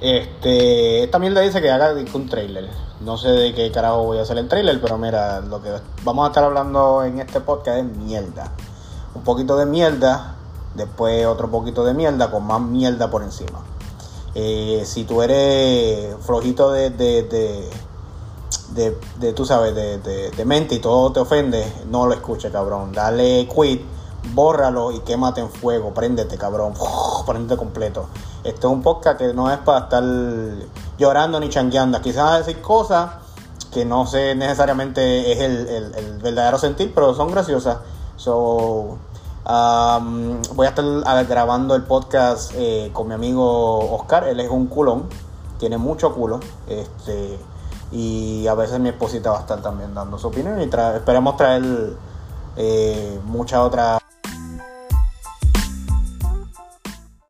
Este, esta mierda dice que haga un trailer. No sé de qué carajo voy a hacer el trailer, pero mira, lo que vamos a estar hablando en este podcast es mierda. Un poquito de mierda, después otro poquito de mierda con más mierda por encima. Eh, si tú eres flojito de, de, de, de, tú sabes, de, mente y todo te ofende, no lo escuches, cabrón. Dale quit, bórralo y quémate en fuego. Préndete, cabrón. Préndete completo. Este es un podcast que no es para estar llorando ni changueando. Quizás decir cosas que no sé necesariamente es el, el, verdadero sentir, pero son graciosas. So, um, voy a estar grabando el podcast eh, con mi amigo Oscar. Él es un culón, tiene mucho culo. Este, y a veces mi esposita va a estar también dando su opinión. Y esperemos traer eh, muchas otras